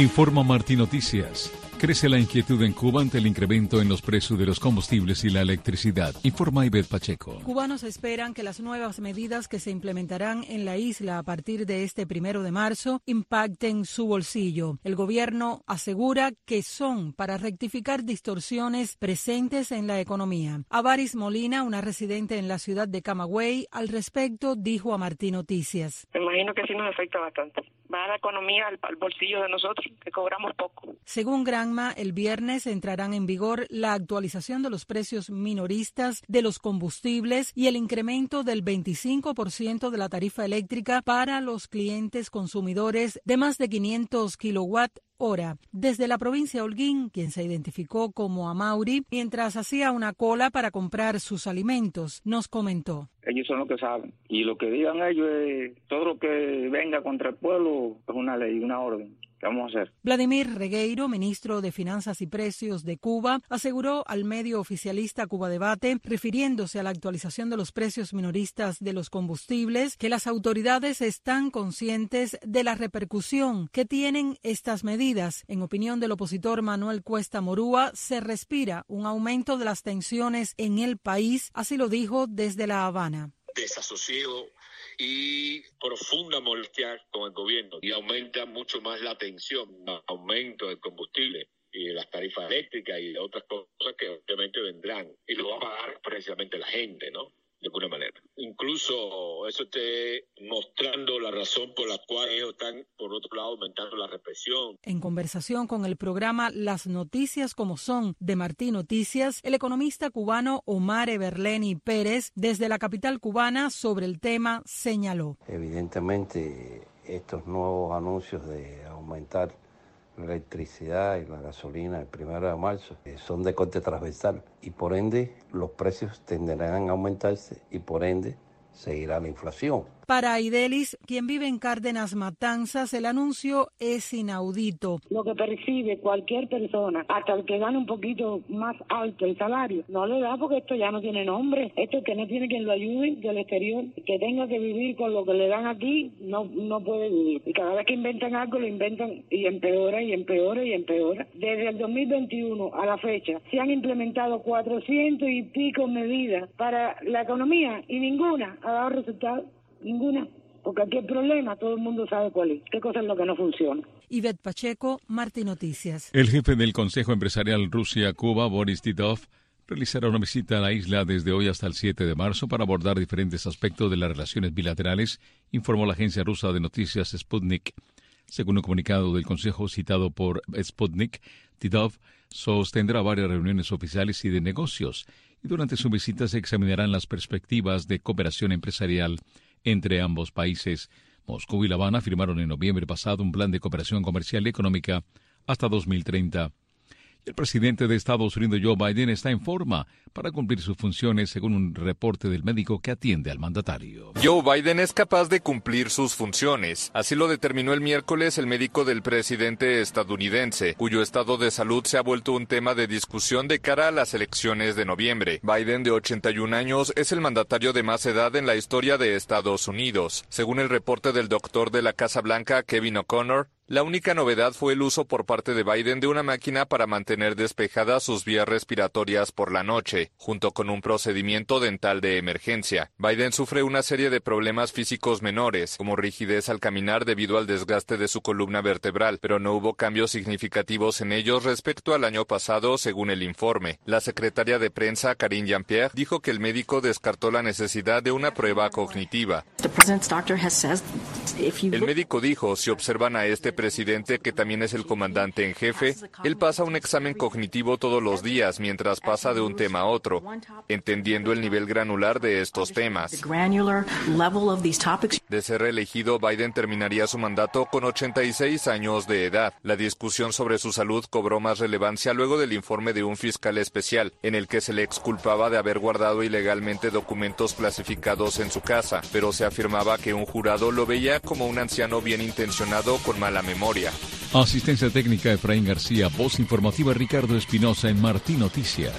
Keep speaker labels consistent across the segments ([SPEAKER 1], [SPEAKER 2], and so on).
[SPEAKER 1] Informa Martín Noticias. Crece la inquietud en Cuba ante el incremento en los precios de los combustibles y la electricidad. Informa Ivette Pacheco.
[SPEAKER 2] Cubanos esperan que las nuevas medidas que se implementarán en la isla a partir de este primero de marzo impacten su bolsillo. El gobierno asegura que son para rectificar distorsiones presentes en la economía. Avaris Molina, una residente en la ciudad de Camagüey, al respecto dijo a Martín Noticias.
[SPEAKER 3] Me imagino que sí nos afecta bastante. Va la economía al, bolsillo de nosotros, que cobramos poco.
[SPEAKER 2] Según Gran el viernes entrarán en vigor la actualización de los precios minoristas de los combustibles y el incremento del 25% de la tarifa eléctrica para los clientes consumidores de más de 500 kilowatt hora. Desde la provincia de Holguín, quien se identificó como Amauri, mientras hacía una cola para comprar sus alimentos, nos comentó.
[SPEAKER 4] Ellos son los que saben. Y lo que digan ellos es todo lo que venga contra el pueblo es una ley, una orden. ¿Qué vamos a hacer?
[SPEAKER 2] Vladimir Regueiro, ministro de Finanzas y Precios de Cuba, aseguró al medio oficialista Cuba Debate, refiriéndose a la actualización de los precios minoristas de los combustibles, que las autoridades están conscientes de la repercusión que tienen estas medidas. En opinión del opositor Manuel Cuesta Morúa, se respira un aumento de las tensiones en el país, así lo dijo desde La Habana.
[SPEAKER 5] Desasosiego y profunda molestia con el gobierno y aumenta mucho más la tensión, aumento del combustible y las tarifas eléctricas y otras cosas que obviamente vendrán y lo va a pagar precisamente la gente, ¿no? De alguna manera. Incluso eso esté mostrando la razón por la cual ellos están, por otro lado, aumentando la represión.
[SPEAKER 2] En conversación con el programa Las Noticias como son de Martín Noticias, el economista cubano Omar Everleni Pérez, desde la capital cubana, sobre el tema, señaló.
[SPEAKER 6] Evidentemente, estos nuevos anuncios de aumentar la electricidad y la gasolina el primero de marzo son de corte transversal y por ende los precios tenderán a aumentarse y por ende seguirá la inflación.
[SPEAKER 2] Para Idelis, quien vive en Cárdenas Matanzas, el anuncio es inaudito.
[SPEAKER 7] Lo que percibe cualquier persona, hasta el que gane un poquito más alto el salario, no le da porque esto ya no tiene nombre. Esto que no tiene quien lo ayude del exterior, que tenga que vivir con lo que le dan aquí, no, no puede vivir. Y cada vez que inventan algo, lo inventan y empeora y empeora y empeora. Desde el 2021 a la fecha, se han implementado 400 y pico medidas para la economía y ninguna ha dado resultado. Ninguna. Porque aquí el problema, todo el mundo sabe cuál es. ¿Qué cosa es lo que no funciona?
[SPEAKER 2] Ivette Pacheco, Martín Noticias.
[SPEAKER 1] El jefe del Consejo Empresarial Rusia-Cuba, Boris Titov, realizará una visita a la isla desde hoy hasta el 7 de marzo para abordar diferentes aspectos de las relaciones bilaterales, informó la agencia rusa de noticias Sputnik. Según un comunicado del Consejo citado por Sputnik, Titov sostendrá varias reuniones oficiales y de negocios, y durante su visita se examinarán las perspectivas de cooperación empresarial entre ambos países. Moscú y La Habana firmaron en noviembre pasado un plan de cooperación comercial y económica hasta 2030. El presidente de Estados Unidos, Joe Biden, está en forma para cumplir sus funciones, según un reporte del médico que atiende al mandatario.
[SPEAKER 8] Joe Biden es capaz de cumplir sus funciones. Así lo determinó el miércoles el médico del presidente estadounidense, cuyo estado de salud se ha vuelto un tema de discusión de cara a las elecciones de noviembre. Biden, de 81 años, es el mandatario de más edad en la historia de Estados Unidos. Según el reporte del doctor de la Casa Blanca, Kevin O'Connor, la única novedad fue el uso por parte de Biden de una máquina para mantener despejadas sus vías respiratorias por la noche, junto con un procedimiento dental de emergencia. Biden sufre una serie de problemas físicos menores, como rigidez al caminar debido al desgaste de su columna vertebral, pero no hubo cambios significativos en ellos respecto al año pasado, según el informe. La secretaria de prensa, Karine Jean-Pierre, dijo que el médico descartó la necesidad de una prueba cognitiva. El médico dijo, si observan a este presidente, que también es el comandante en jefe, él pasa un examen cognitivo todos los días mientras pasa de un tema a otro, entendiendo el nivel granular de estos temas. De ser reelegido, Biden terminaría su mandato con 86 años de edad. La discusión sobre su salud cobró más relevancia luego del informe de un fiscal especial, en el que se le exculpaba de haber guardado ilegalmente documentos clasificados en su casa, pero se afirmaba que un jurado lo veía como un anciano bien intencionado con mala memoria.
[SPEAKER 1] Asistencia técnica Efraín García, voz informativa Ricardo Espinosa en Martín Noticias.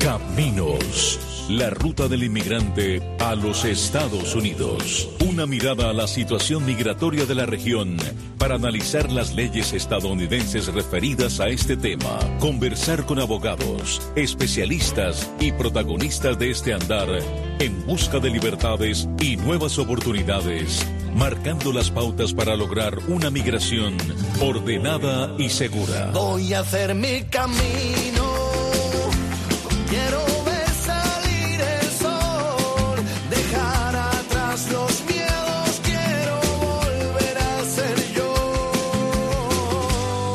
[SPEAKER 9] Caminos La ruta del inmigrante a los Estados Unidos. Una mirada a la situación migratoria de la región para analizar las leyes estadounidenses referidas a este tema. Conversar con abogados, especialistas y protagonistas de este andar en busca de libertades y nuevas oportunidades, marcando las pautas para lograr una migración ordenada y segura.
[SPEAKER 10] Voy a hacer mi camino. Quiero ver salir el sol, dejar atrás los miedos, quiero volver a ser yo.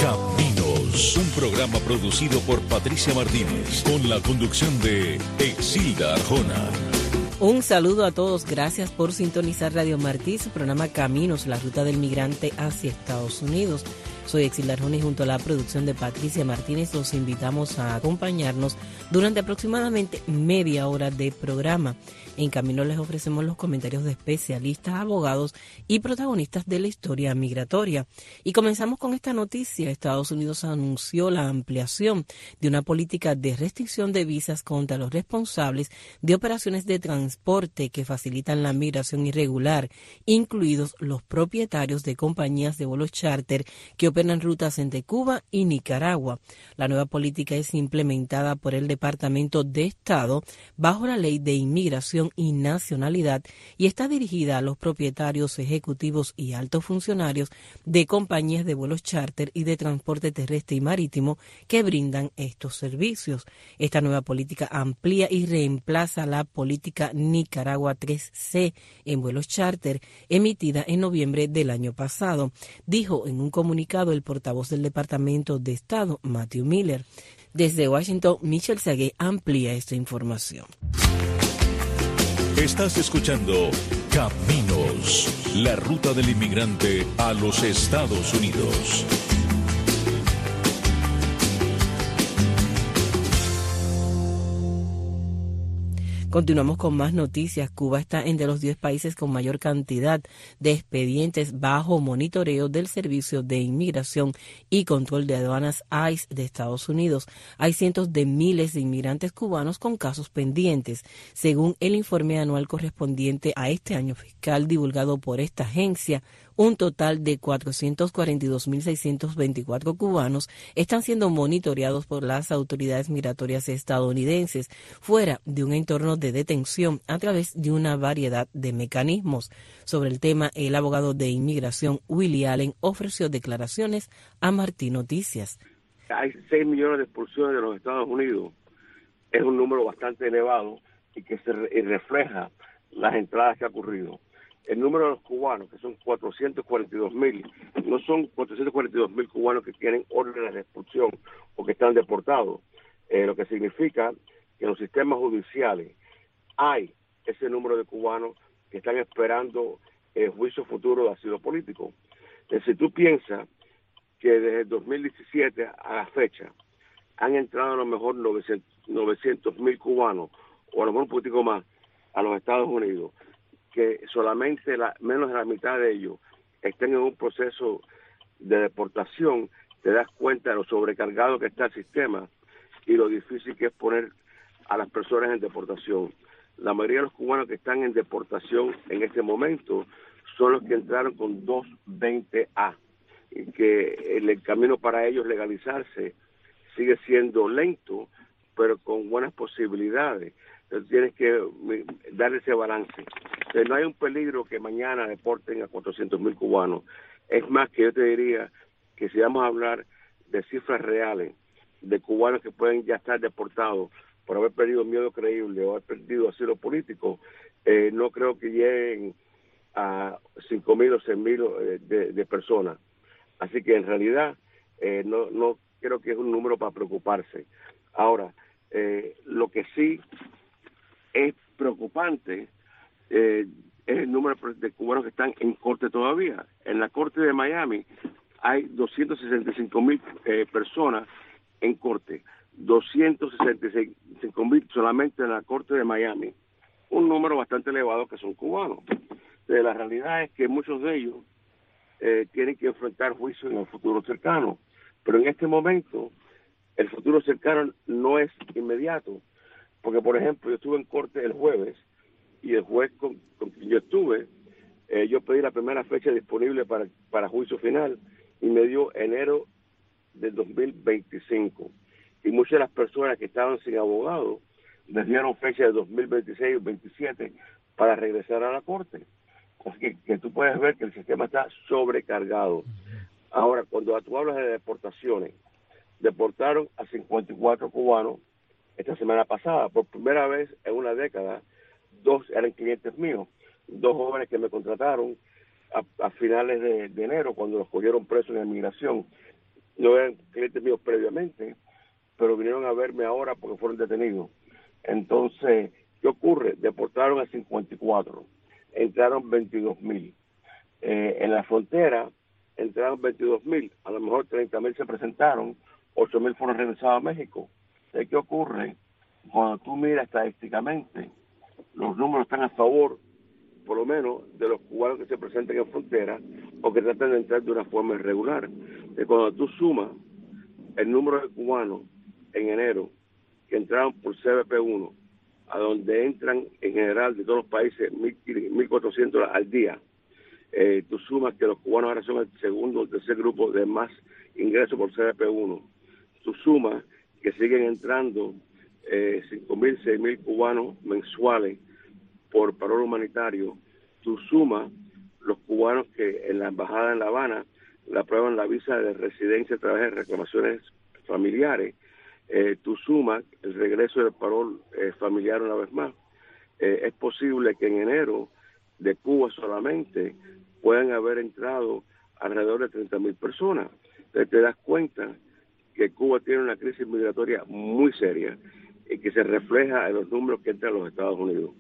[SPEAKER 9] Caminos, un programa producido por Patricia Martínez, con la conducción de Exilda Arjona.
[SPEAKER 11] Un saludo a todos, gracias por sintonizar Radio Martí, su programa Caminos, la ruta del migrante hacia Estados Unidos. Soy Exil Arjona y junto a la producción de Patricia Martínez los invitamos a acompañarnos durante aproximadamente media hora de programa. En camino les ofrecemos los comentarios de especialistas, abogados y protagonistas de la historia migratoria. Y comenzamos con esta noticia. Estados Unidos anunció la ampliación de una política de restricción de visas contra los responsables de operaciones de transporte que facilitan la migración irregular, incluidos los propietarios de compañías de vuelos charter que operan rutas entre Cuba y Nicaragua. La nueva política es implementada por el Departamento de Estado bajo la Ley de Inmigración y Nacionalidad y está dirigida a los propietarios ejecutivos y altos funcionarios de compañías de vuelos charter y de transporte terrestre y marítimo que brindan estos servicios. Esta nueva política amplía y reemplaza la política Nicaragua 3C en vuelos charter emitida en noviembre del año pasado, dijo en un comunicado el portavoz del Departamento de Estado, Matthew Miller. Desde Washington, Michelle Sagué amplía esta información.
[SPEAKER 9] Estás escuchando Caminos, la ruta del inmigrante a los Estados Unidos.
[SPEAKER 11] Continuamos con más noticias. Cuba está entre los 10 países con mayor cantidad de expedientes bajo monitoreo del Servicio de Inmigración y Control de Aduanas ICE de Estados Unidos. Hay cientos de miles de inmigrantes cubanos con casos pendientes, según el informe anual correspondiente a este año fiscal divulgado por esta agencia un total de 442.624 cubanos están siendo monitoreados por las autoridades migratorias estadounidenses fuera de un entorno de detención a través de una variedad de mecanismos. Sobre el tema, el abogado de inmigración Willie Allen ofreció declaraciones a Martín Noticias.
[SPEAKER 12] Hay 6 millones de expulsiones de los Estados Unidos. Es un número bastante elevado y que se refleja las entradas que ha ocurrido el número de los cubanos, que son 442 mil, no son 442 mil cubanos que tienen órdenes de expulsión o que están deportados, eh, lo que significa que en los sistemas judiciales hay ese número de cubanos que están esperando el juicio futuro de asilo político. Entonces, si tú piensas que desde el 2017 a la fecha han entrado a lo mejor 900 mil cubanos, o a lo mejor un poquito más, a los Estados Unidos, que solamente la, menos de la mitad de ellos estén en un proceso de deportación, te das cuenta de lo sobrecargado que está el sistema y lo difícil que es poner a las personas en deportación. La mayoría de los cubanos que están en deportación en este momento son los que entraron con 220A, y que el camino para ellos legalizarse sigue siendo lento, pero con buenas posibilidades. Tienes que dar ese balance. Entonces, no hay un peligro que mañana deporten a 400 mil cubanos. Es más que yo te diría que si vamos a hablar de cifras reales, de cubanos que pueden ya estar deportados por haber perdido miedo creíble o haber perdido asilo político, eh, no creo que lleguen a 5 mil o 6 mil eh, de, personas. Así que en realidad eh, no, no creo que es un número para preocuparse. Ahora, lo que sí es preocupante eh, es el número de cubanos que están en corte todavía. En la corte de Miami hay 265 mil eh, personas en corte, 265 mil solamente en la corte de Miami, un número bastante elevado que son cubanos. la realidad es que muchos de ellos eh, tienen que enfrentar juicio en el futuro cercano, pero en este momento el futuro cercano no es inmediato Porque, por ejemplo, yo estuve en corte el jueves y el juez con, quien yo estuve, eh, yo pedí la primera fecha disponible para, para juicio final y me dio enero del 2025. Y muchas de las personas que estaban sin abogado les dieron fecha de 2026 o 27 para regresar a la corte. Así que, tú puedes ver que el sistema está sobrecargado. Ahora, cuando tú hablas de deportaciones, deportaron a 54 cubanos esta semana pasada. Por primera vez en una década, dos eran clientes míos, dos jóvenes que me contrataron a, finales de, enero, cuando los cogieron presos en inmigración. No eran clientes míos previamente, pero vinieron a verme ahora porque fueron detenidos. Entonces, ¿qué ocurre? Deportaron a 54 entraron 22 mil. Eh, en la frontera entraron 22 mil, a lo mejor 30 mil se presentaron, 8 mil fueron regresados a México. ¿Qué ocurre? Cuando tú miras estadísticamente, los números están a favor, por lo menos, de los cubanos que se presenten en frontera o que tratan de entrar de una forma irregular. Que cuando tú sumas el número de cubanos en enero que entraron por CBP1 a donde entran en general de todos los países 1.400 al día. Eh, tú sumas que los cubanos ahora son el segundo o tercer grupo de más ingresos por CDP1. Tú sumas que siguen entrando eh, 5.000, 6.000 cubanos mensuales por parol humanitario. Tú sumas los cubanos que en la embajada en La Habana le aprueban la visa de residencia a través de reclamaciones familiares eh, tú sumas el regreso del parol eh, familiar una vez más. Eh, es posible que en enero de Cuba solamente puedan haber entrado alrededor de 30 mil personas. Entonces te das cuenta que Cuba tiene una crisis migratoria muy seria y que se refleja en los números que entran a los Estados Unidos.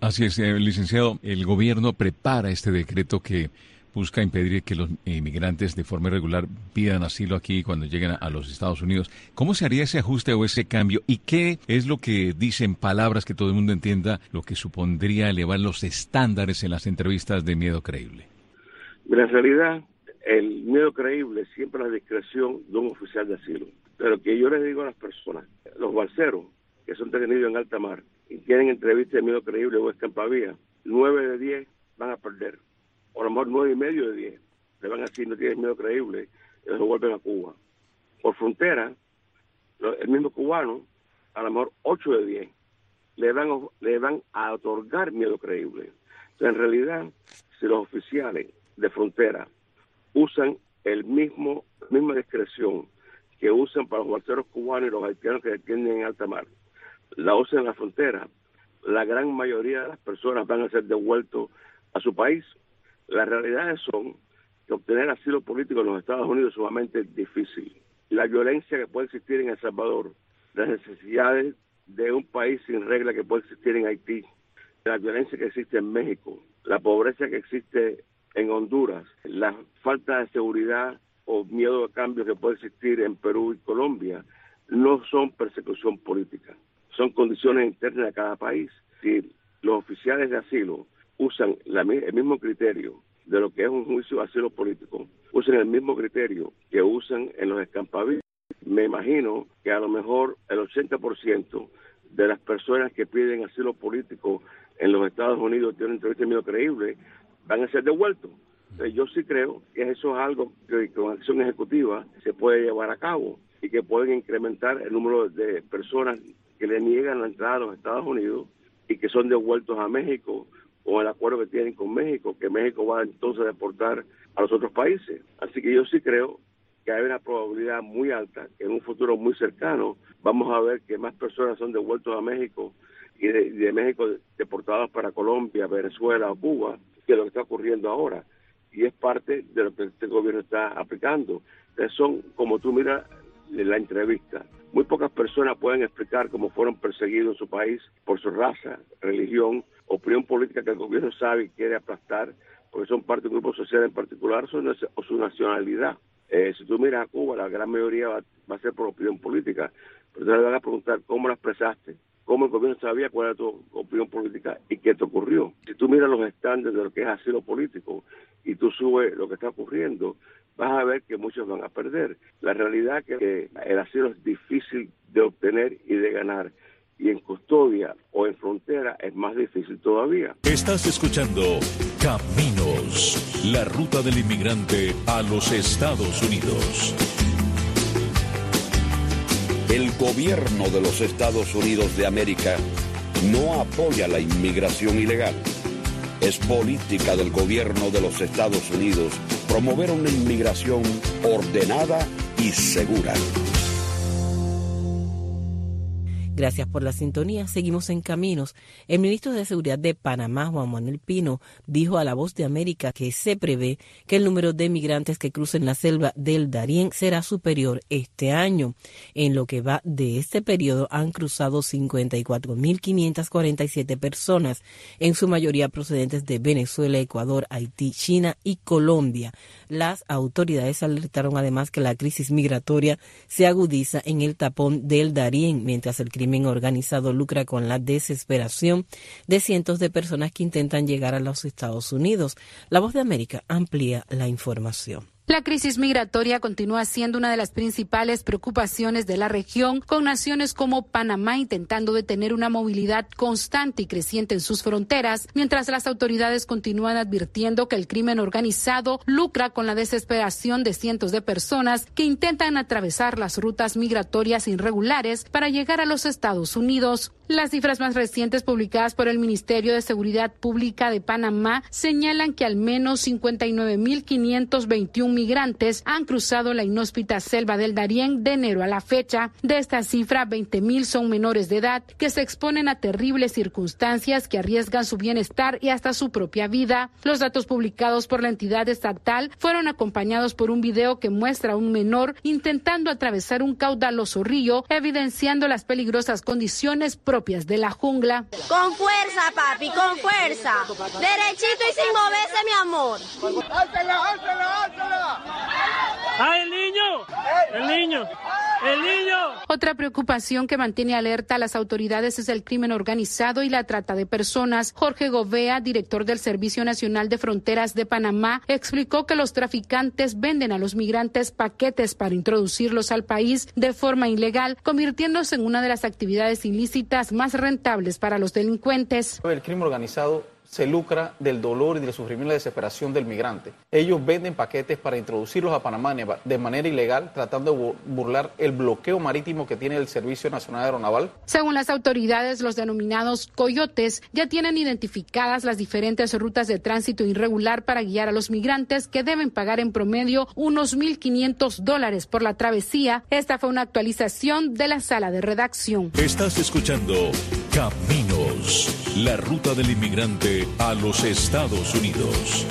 [SPEAKER 1] Así es, licenciado. El gobierno prepara este decreto que busca impedir que los inmigrantes de forma irregular pidan asilo aquí cuando lleguen a los Estados Unidos. ¿Cómo se haría ese ajuste o ese cambio? ¿Y qué es lo que dicen palabras que todo el mundo entienda, lo que supondría elevar los estándares en las entrevistas de miedo creíble?
[SPEAKER 12] En realidad, el miedo creíble siempre la discreción de un oficial de asilo. Pero que yo les digo a las personas, los balseros que son detenidos en alta mar y tienen entrevistas de miedo creíble o escampavía, nueve de diez van a perder o a lo mejor nueve y medio de diez, le van a decir no tienes miedo creíble, y vuelven a Cuba. Por frontera, el mismo cubano, a lo mejor ocho de diez, le van, le van a otorgar miedo creíble. en realidad, si los oficiales de frontera usan el mismo, misma discreción que usan para los barceros cubanos y los haitianos que detienen en alta mar, la usan en la frontera, la gran mayoría de las personas van a ser devueltos a su país. Las realidades son que obtener asilo político en los Estados Unidos es sumamente difícil. La violencia que puede existir en El Salvador, las necesidades de un país sin regla que puede existir en Haití, la violencia que existe en México, la pobreza que existe en Honduras, la falta de seguridad o miedo a cambios que puede existir en Perú y Colombia, no son persecución política, son condiciones internas de cada país. Si los oficiales de asilo usan el mismo criterio de lo que es un juicio de asilo político, usan el mismo criterio que usan en los escampavillos. Me imagino que a lo mejor el 80% de las personas que piden asilo político en los Estados Unidos tienen un entrevista creíble, van a ser devueltos. yo sí creo que eso es algo que con acción ejecutiva se puede llevar a cabo y que pueden incrementar el número de personas que le niegan la entrada a los Estados Unidos y que son devueltos a México con el acuerdo que tienen con México, que México va entonces a deportar a los otros países. Así que yo sí creo que hay una probabilidad muy alta que en un futuro muy cercano vamos a ver que más personas son devueltos a México y de, México deportados para Colombia, Venezuela o Cuba, que lo que está ocurriendo ahora. Y es parte de lo que este gobierno está aplicando. Entonces son, como tú miras la entrevista, muy pocas personas pueden explicar cómo fueron perseguidos en su país por su raza, religión opinión política que el gobierno sabe y quiere aplastar, porque son parte de un grupo social en particular, o su nacionalidad. Eh, si tú miras a Cuba, la gran mayoría va, a ser por opinión política, pero te van a preguntar cómo la expresaste, cómo el gobierno sabía cuál era tu opinión política y qué te ocurrió. Si tú miras los estándares de lo que es asilo político y tú subes lo que está ocurriendo, vas a ver que muchos van a perder. La realidad es que el asilo es difícil de obtener y de ganar y en custodia o en frontera es más difícil todavía.
[SPEAKER 9] Estás escuchando Caminos, la ruta del inmigrante a los Estados Unidos.
[SPEAKER 13] El gobierno de los Estados Unidos de América no apoya la inmigración ilegal. Es política del gobierno de los Estados Unidos promover una inmigración ordenada y segura.
[SPEAKER 11] Gracias por la sintonía. Seguimos en caminos. El ministro de Seguridad de Panamá, Juan Manuel Pino, dijo a La Voz de América que se prevé que el número de migrantes que crucen la selva del Darién será superior este año. En lo que va de este periodo han cruzado 54.547 personas, en su mayoría procedentes de Venezuela, Ecuador, Haití, China y Colombia. Las autoridades alertaron además que la crisis migratoria se agudiza en el tapón del Darién, mientras el crimen organizado lucra con la desesperación de cientos de personas que intentan llegar a los Estados Unidos. La voz de América amplía la información.
[SPEAKER 14] La crisis migratoria continúa siendo una de las principales preocupaciones de la región, con naciones como Panamá intentando detener una movilidad constante y creciente en sus fronteras, mientras las autoridades continúan advirtiendo que el crimen organizado lucra con la desesperación de cientos de personas que intentan atravesar las rutas migratorias irregulares para llegar a los Estados Unidos. Las cifras más recientes publicadas por el Ministerio de Seguridad Pública de Panamá señalan que al menos 59.521 migrantes han cruzado la inhóspita selva del Darién de enero a la fecha. De esta cifra, 20.000 son menores de edad que se exponen a terribles circunstancias que arriesgan su bienestar y hasta su propia vida. Los datos publicados por la entidad estatal fueron acompañados por un video que muestra a un menor intentando atravesar un caudaloso río, evidenciando las peligrosas condiciones propias de la jungla.
[SPEAKER 15] Con fuerza, papi, con fuerza. Derechito y sin moverse, mi amor.
[SPEAKER 16] ¡Ah, el niño! ¡El niño! ¡El niño!
[SPEAKER 14] Otra preocupación que mantiene alerta a las autoridades es el crimen organizado y la trata de personas. Jorge Govea, director del Servicio Nacional de Fronteras de Panamá, explicó que los traficantes venden a los migrantes paquetes para introducirlos al país de forma ilegal, convirtiéndose en una de las actividades ilícitas más rentables para los delincuentes.
[SPEAKER 17] El crimen organizado se lucra del dolor y del sufrimiento y la desesperación del migrante. Ellos venden paquetes para introducirlos a Panamá de manera ilegal, tratando de burlar el bloqueo marítimo que tiene el Servicio Nacional Aeronaval.
[SPEAKER 14] Según las autoridades, los denominados coyotes ya tienen identificadas las diferentes rutas de tránsito irregular para guiar a los migrantes que deben pagar en promedio unos 1.500 dólares por la travesía. Esta fue una actualización de la sala de redacción.
[SPEAKER 9] Estás escuchando Caminos, la ruta del inmigrante a los Estados Unidos.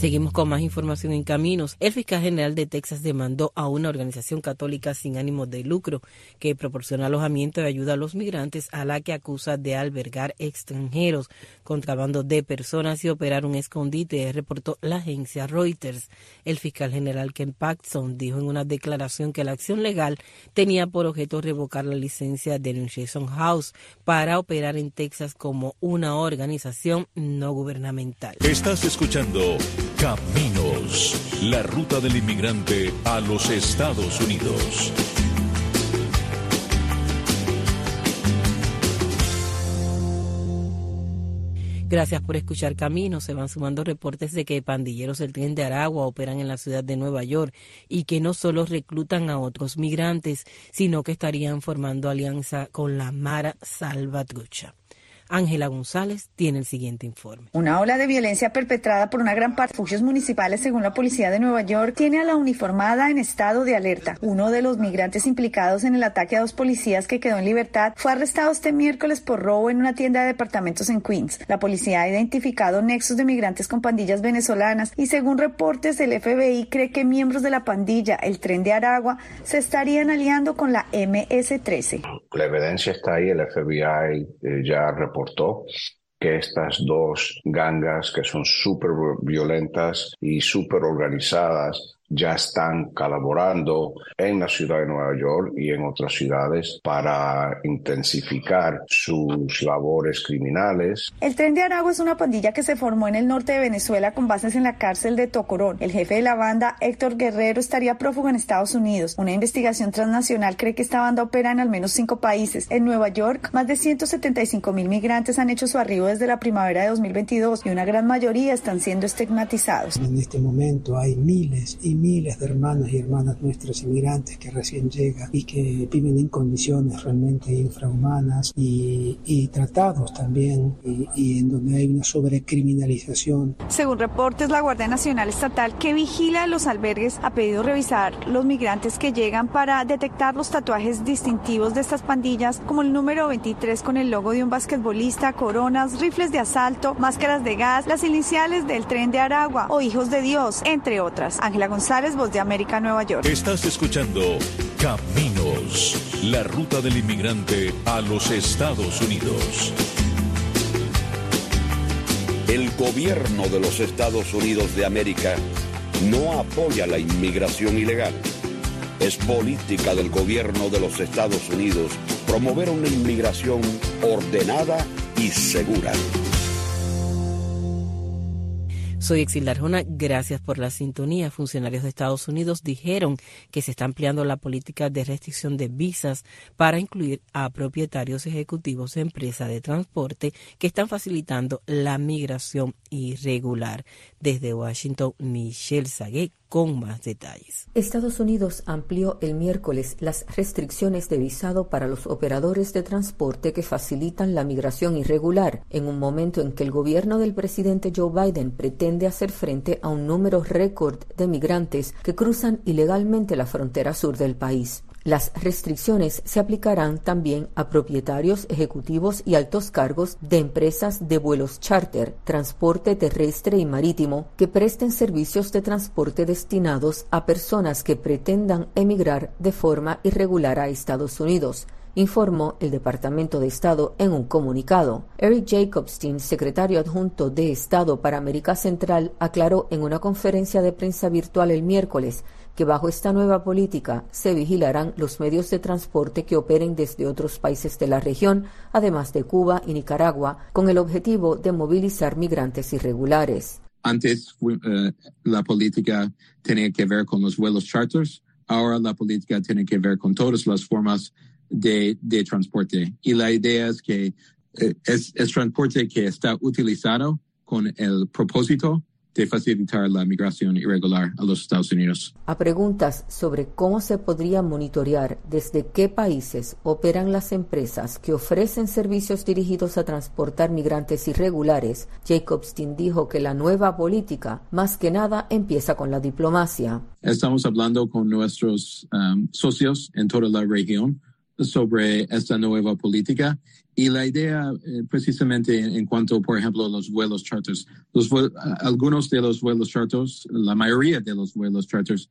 [SPEAKER 11] Seguimos con más información en caminos. El fiscal general de Texas demandó a una organización católica sin ánimo de lucro que proporciona alojamiento y ayuda a los migrantes a la que acusa de albergar extranjeros, contrabando de personas y operar un escondite, reportó la agencia Reuters. El fiscal general Ken Paxson dijo en una declaración que la acción legal tenía por objeto revocar la licencia de Denunciation House para operar en Texas como una organización no gubernamental.
[SPEAKER 9] Estás escuchando Caminos, la ruta del inmigrante a los Estados Unidos.
[SPEAKER 11] Gracias por escuchar Caminos. Se van sumando reportes de que pandilleros del tren de Aragua operan en la ciudad de Nueva York y que no solo reclutan a otros migrantes, sino que estarían formando alianza con la Mara Salvatrucha. Ángela González tiene el siguiente informe.
[SPEAKER 18] Una ola de violencia perpetrada por una gran parte de refugios municipales, según la policía de Nueva York, tiene a la uniformada en estado de alerta. Uno de los migrantes implicados en el ataque a dos policías que quedó en libertad fue arrestado este miércoles por robo en una tienda de departamentos en Queens. La policía ha identificado nexos de migrantes con pandillas venezolanas y según reportes del FBI cree que miembros de la pandilla El Tren de Aragua se estarían aliando con la MS-13.
[SPEAKER 19] La evidencia está ahí, el FBI eh, ya reportó que estas dos gangas que son súper violentas y súper organizadas ya están colaborando en la ciudad de Nueva York y en otras ciudades para intensificar sus labores criminales.
[SPEAKER 18] El Tren de Aragua es una pandilla que se formó en el norte de Venezuela con bases en la cárcel de Tocorón. El jefe de la banda, Héctor Guerrero, estaría prófugo en Estados Unidos. Una investigación transnacional cree que esta banda opera en al menos cinco países. En Nueva York, más de 175 mil migrantes han hecho su arribo desde la primavera de 2022 y una gran mayoría están siendo estigmatizados.
[SPEAKER 20] En este momento hay miles y miles de hermanas y hermanas nuestras inmigrantes que recién llegan y que viven en condiciones realmente infrahumanas y, y tratados también y, y en donde hay una sobrecriminalización.
[SPEAKER 18] Según reportes, la Guardia Nacional Estatal que vigila los albergues ha pedido revisar los migrantes que llegan para detectar los tatuajes distintivos de estas pandillas como el número 23 con el logo de un basquetbolista, coronas, rifles de asalto, máscaras de gas, las iniciales del tren de Aragua o hijos de Dios, entre otras. Ángela González, Voz de América, Nueva York.
[SPEAKER 9] Estás escuchando Caminos, la ruta del inmigrante a los Estados Unidos.
[SPEAKER 13] El gobierno de los Estados Unidos de América no apoya la inmigración ilegal. Es política del gobierno de los Estados Unidos promover una inmigración ordenada y segura.
[SPEAKER 11] Soy Exilda Arjona, gracias por la sintonía. Funcionarios de Estados Unidos dijeron que se está ampliando la política de restricción de visas para incluir a propietarios ejecutivos de empresas de transporte que están facilitando la migración irregular. Desde Washington, Michelle Saguet con más detalles.
[SPEAKER 21] Estados Unidos amplió el miércoles las restricciones de visado para los operadores de transporte que facilitan la migración irregular, en un momento en que el gobierno del presidente Joe Biden pretende hacer frente a un número récord de migrantes que cruzan ilegalmente la frontera sur del país. Las restricciones se aplicarán también a propietarios ejecutivos y altos cargos de empresas de vuelos charter, transporte terrestre y marítimo que presten servicios de transporte destinados a personas que pretendan emigrar de forma irregular a Estados Unidos informó el Departamento de Estado en un comunicado. Eric Jacobstein, secretario adjunto de Estado para América Central, aclaró en una conferencia de prensa virtual el miércoles que bajo esta nueva política se vigilarán los medios de transporte que operen desde otros países de la región, además de Cuba y Nicaragua, con el objetivo de movilizar migrantes irregulares.
[SPEAKER 22] Antes uh, la política tenía que ver con los vuelos charters, ahora la política tiene que ver con todas las formas de, de transporte. Y la idea es que eh, es, es transporte que está utilizado con el propósito de facilitar la migración irregular a los Estados Unidos.
[SPEAKER 21] A preguntas sobre cómo se podría monitorear desde qué países operan las empresas que ofrecen servicios dirigidos a transportar migrantes irregulares, Jacobstein dijo que la nueva política más que nada empieza con la diplomacia.
[SPEAKER 22] Estamos hablando con nuestros um, socios en toda la región sobre esta nueva política y la idea eh, precisamente en, cuanto, por ejemplo, a los vuelos charters. Algunos de los vuelos charters, la mayoría de los vuelos charters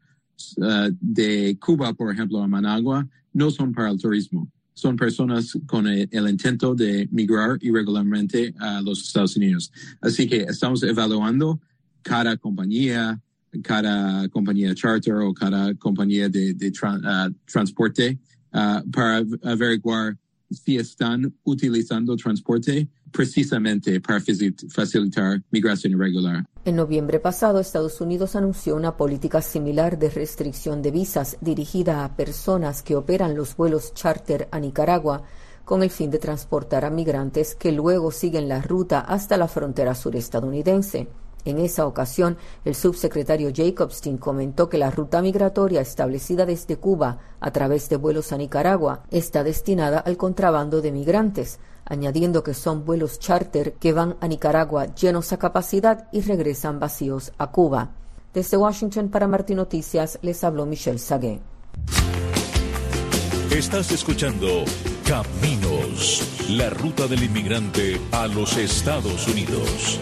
[SPEAKER 22] uh, de Cuba, por ejemplo, a Managua, no son para el turismo. Son personas con el, el, intento de migrar irregularmente a los Estados Unidos. Así que estamos evaluando cada compañía, cada compañía charter o cada compañía de, uh, transporte uh, para averiguar si están utilizando transporte precisamente para facilitar migración irregular.
[SPEAKER 21] En noviembre pasado, Estados Unidos anunció una política similar de restricción de visas dirigida a personas que operan los vuelos charter a Nicaragua con el fin de transportar a migrantes que luego siguen la ruta hasta la frontera surestadounidense. En esa ocasión, el subsecretario Jacobstein comentó que la ruta migratoria establecida desde Cuba a través de vuelos a Nicaragua está destinada al contrabando de migrantes, añadiendo que son vuelos charter que van a Nicaragua llenos a capacidad y regresan vacíos a Cuba. Desde Washington para Martín Noticias les habló Michelle Sagué.
[SPEAKER 9] Estás escuchando Caminos, la ruta del inmigrante a los Estados Unidos.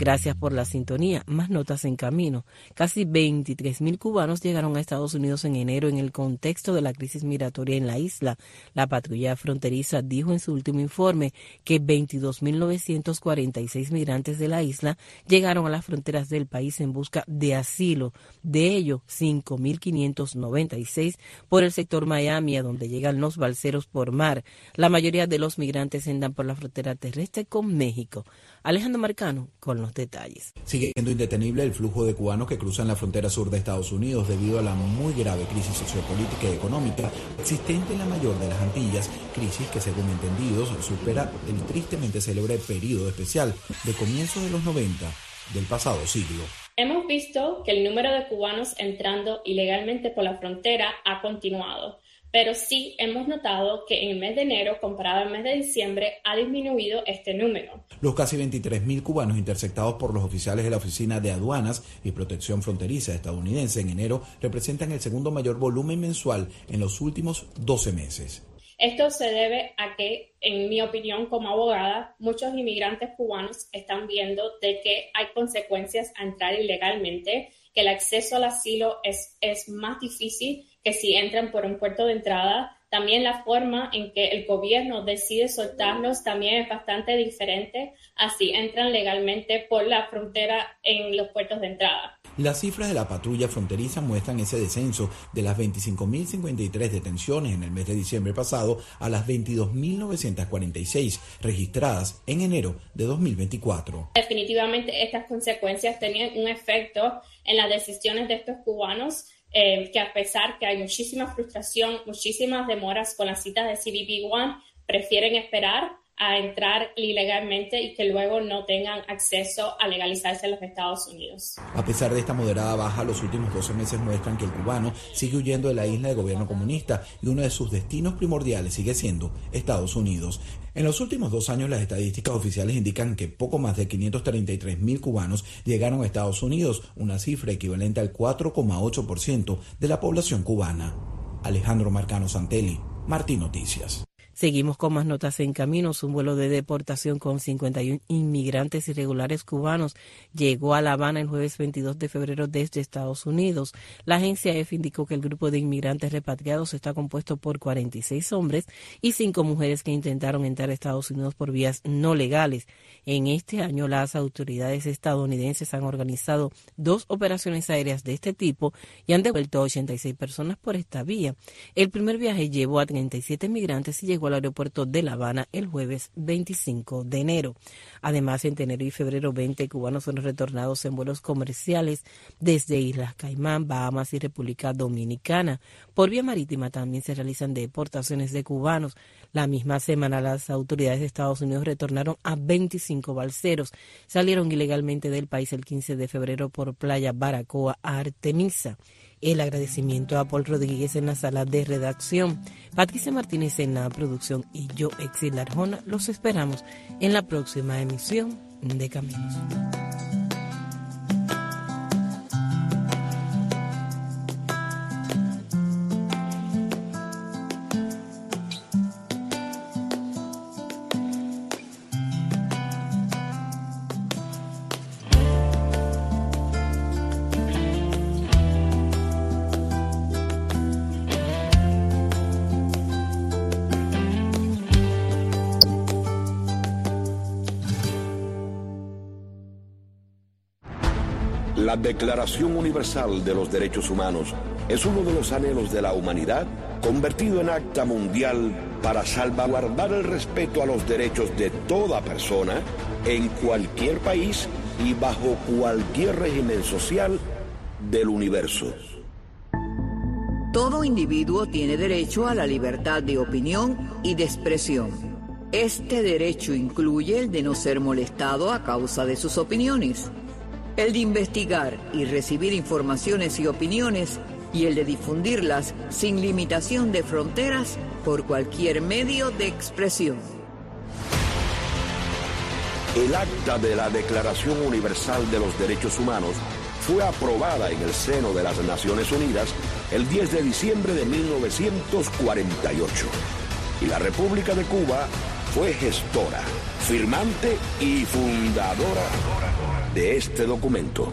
[SPEAKER 11] Gracias por la sintonía. Más notas en camino. Casi 23 mil cubanos llegaron a Estados Unidos en enero en el contexto de la crisis migratoria en la isla. La patrulla fronteriza dijo en su último informe que 22.946 migrantes de la isla llegaron a las fronteras del país en busca de asilo. De ellos, 5.596 por el sector Miami, a donde llegan los balseros por mar. La mayoría de los migrantes andan por la frontera terrestre con México. Alejandro Marcano con los detalles.
[SPEAKER 23] Sigue siendo indetenible el flujo de cubanos que cruzan la frontera sur de Estados Unidos debido a la muy grave crisis sociopolítica y económica existente en la mayor de las Antillas, crisis que según entendidos supera el tristemente célebre periodo especial de comienzos de los 90 del pasado siglo.
[SPEAKER 24] Hemos visto que el número de cubanos entrando ilegalmente por la frontera ha continuado pero sí hemos notado que en el mes de enero comparado al mes de diciembre ha disminuido este número.
[SPEAKER 23] Los casi 23.000 cubanos interceptados por los oficiales de la Oficina de Aduanas y Protección Fronteriza estadounidense en enero representan el segundo mayor volumen mensual en los últimos 12 meses.
[SPEAKER 24] Esto se debe a que, en mi opinión como abogada, muchos inmigrantes cubanos están viendo de que hay consecuencias a entrar ilegalmente, que el acceso al asilo es, es más difícil que si entran por un puerto de entrada. También la forma en que el gobierno decide soltarlos también es bastante diferente, así entran legalmente por la frontera en los puertos de entrada.
[SPEAKER 23] Las cifras de la patrulla fronteriza muestran ese descenso de las 25.053 detenciones en el mes de diciembre pasado a las 22.946 registradas en enero de 2024.
[SPEAKER 24] Definitivamente estas consecuencias tenían un efecto en las decisiones de estos cubanos eh, que a pesar que hay muchísima frustración, muchísimas demoras con las citas de CBP One, prefieren esperar a entrar ilegalmente y que luego no tengan acceso a legalizarse en los Estados Unidos.
[SPEAKER 23] A pesar de esta moderada baja, los últimos 12 meses muestran que el cubano sigue huyendo de la isla de gobierno comunista y uno de sus destinos primordiales sigue siendo Estados Unidos. En los últimos dos años las estadísticas oficiales indican que poco más de 533 mil cubanos llegaron a Estados Unidos, una cifra equivalente al 4,8% de la población cubana. Alejandro Marcano Santelli, Martín Noticias.
[SPEAKER 11] Seguimos con más notas en caminos. Un vuelo de deportación con 51 inmigrantes irregulares cubanos llegó a La Habana el jueves 22 de febrero desde Estados Unidos. La agencia EF indicó que el grupo de inmigrantes repatriados está compuesto por 46 hombres y 5 mujeres que intentaron entrar a Estados Unidos por vías no legales. En este año, las autoridades estadounidenses han organizado dos operaciones aéreas de este tipo y han devuelto a 86 personas por esta vía. El primer viaje llevó a 37 migrantes y llegó al aeropuerto de La Habana el jueves 25 de enero. Además, en enero y febrero 20 cubanos son retornados en vuelos comerciales desde Islas Caimán, Bahamas y República Dominicana. Por vía marítima también se realizan deportaciones de cubanos. La misma semana las autoridades de Estados Unidos retornaron a 25 balseros. Salieron ilegalmente del país el 15 de febrero por Playa Baracoa a Artemisa. El agradecimiento a Paul Rodríguez en la sala de redacción, Patricia Martínez en la producción y yo, Exil Arjona, los esperamos en la próxima emisión de Caminos.
[SPEAKER 13] Declaración Universal de los Derechos Humanos es uno de los anhelos de la humanidad convertido en acta mundial para salvaguardar el respeto a los derechos de toda persona en cualquier país y bajo cualquier régimen social del universo.
[SPEAKER 25] Todo individuo tiene derecho a la libertad de opinión y de expresión. Este derecho incluye el de no ser molestado a causa de sus opiniones el de investigar y recibir informaciones y opiniones y el de difundirlas sin limitación de fronteras por cualquier medio de expresión.
[SPEAKER 13] El acta de la Declaración Universal de los Derechos Humanos fue aprobada en el seno de las Naciones Unidas el 10 de diciembre de 1948 y la República de Cuba fue gestora, firmante y fundadora de este documento.